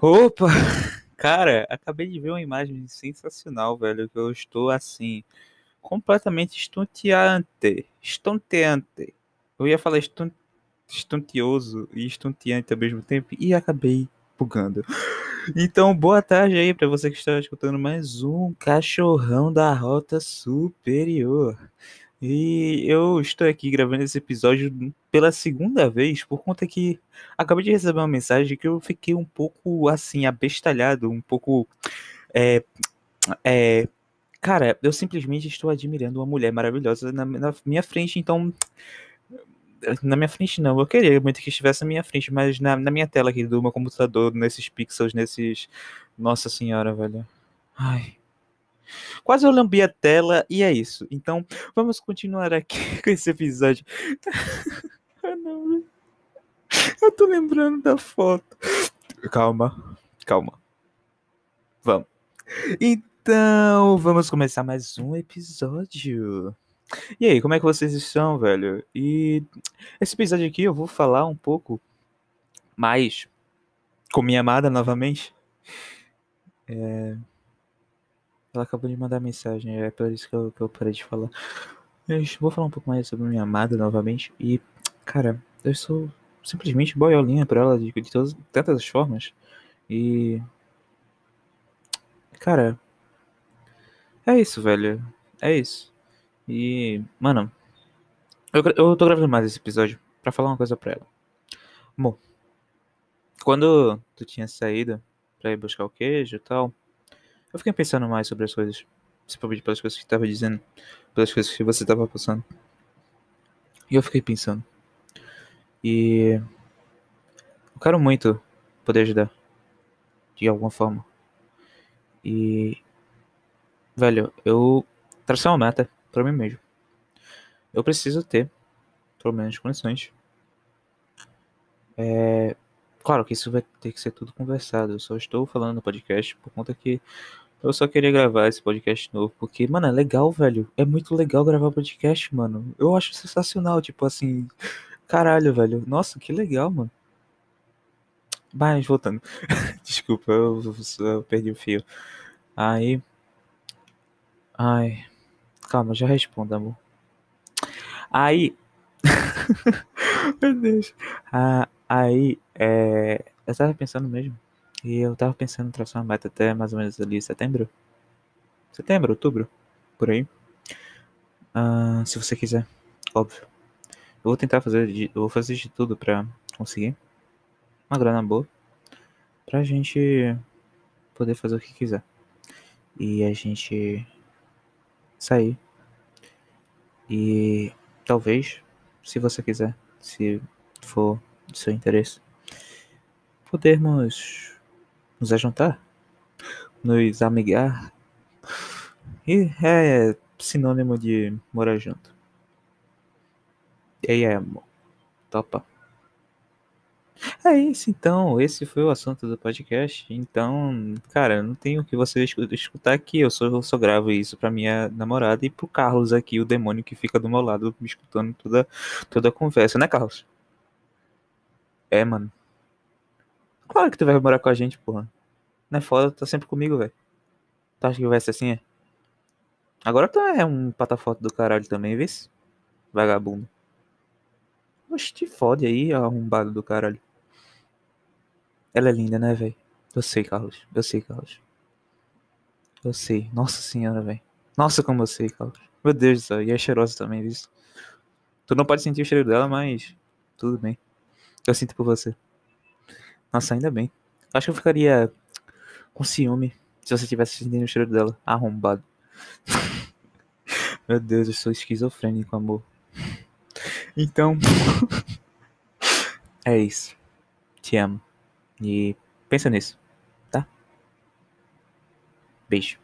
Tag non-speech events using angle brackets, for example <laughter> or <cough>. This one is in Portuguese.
Opa! <laughs> Cara, acabei de ver uma imagem sensacional, velho, que eu estou assim, completamente estonteante. Estonteante. Eu ia falar eston... estonteoso e estonteante ao mesmo tempo e acabei bugando. <gasps> Então, boa tarde aí para você que está escutando mais um Cachorrão da Rota Superior. E eu estou aqui gravando esse episódio pela segunda vez por conta que acabei de receber uma mensagem que eu fiquei um pouco assim, abestalhado, um pouco. É, é, cara, eu simplesmente estou admirando uma mulher maravilhosa na, na minha frente, então. Na minha frente não, eu queria muito que estivesse na minha frente, mas na, na minha tela aqui do meu computador, nesses pixels, nesses. Nossa senhora, velho. Ai. Quase eu lambi a tela e é isso. Então, vamos continuar aqui <laughs> com esse episódio. <laughs> ah, não. Eu tô lembrando da foto. Calma, calma. Vamos. Então, vamos começar mais um episódio. E aí, como é que vocês estão, velho? E esse episódio aqui eu vou falar um pouco mais com minha amada novamente. É, ela acabou de mandar mensagem, é por isso que eu, que eu parei de falar. Eu vou falar um pouco mais sobre minha amada novamente. E, cara, eu sou simplesmente boiolinha pra ela de, de todas, tantas formas. E. Cara. É isso, velho. É isso. E. Mano. Eu, eu tô gravando mais esse episódio pra falar uma coisa pra ela. Amor. Quando tu tinha saído pra ir buscar o queijo e tal. Eu fiquei pensando mais sobre as coisas. Principalmente pelas coisas que você tava dizendo. Pelas coisas que você tava passando. E eu fiquei pensando. E. Eu quero muito poder ajudar. De alguma forma. E. Velho, eu tracei uma meta pra mim mesmo. Eu preciso ter, pelo menos, condições. É. Claro que isso vai ter que ser tudo conversado. Eu só estou falando no podcast por conta que eu só queria gravar esse podcast novo, porque, mano, é legal, velho. É muito legal gravar podcast, mano. Eu acho sensacional, tipo assim. <laughs> Caralho, velho. Nossa, que legal, mano. Mas, voltando. <laughs> Desculpa, eu, eu, perdi o fio. Aí. Ai. Calma, já respondo, amor. Aí. <laughs> Meu Deus. Ah, aí, é. Eu tava pensando mesmo. E eu tava pensando em traçar uma meta até mais ou menos ali setembro. Setembro, outubro, por aí. Uh, se você quiser, óbvio. Eu vou tentar fazer, de, eu vou fazer de tudo pra conseguir uma grana boa. Pra gente poder fazer o que quiser. E a gente sair. E talvez, se você quiser, se for do seu interesse, podermos nos ajuntar, nos amigar. E é sinônimo de morar junto. E aí, amor? Topa. É isso, então. Esse foi o assunto do podcast. Então, cara, não tenho o que você escutar aqui. Eu só, eu só gravo isso pra minha namorada e pro Carlos aqui, o demônio que fica do meu lado, me escutando toda, toda a conversa, né, Carlos? É, mano. Claro que tu vai morar com a gente, porra. Não é foda, tá sempre comigo, velho. Tu acha que vai ser assim, é? Agora tu é um patafoto do caralho também, vê? Vagabundo. Oxe, te fode aí, arrombado do caralho. Ela é linda, né, velho? Eu sei, Carlos. Eu sei, Carlos. Eu sei. Nossa senhora, velho. Nossa, como eu sei, Carlos. Meu Deus do céu. E é cheirosa também, viu? Tu não pode sentir o cheiro dela, mas tudo bem. Eu sinto por você. Nossa, ainda bem. Acho que eu ficaria com ciúme se você tivesse sentindo o cheiro dela. Arrombado. <laughs> Meu Deus, eu sou esquizofrênico, amor. Então. <laughs> é isso. Te amo. E pensa nisso, tá? Beijo.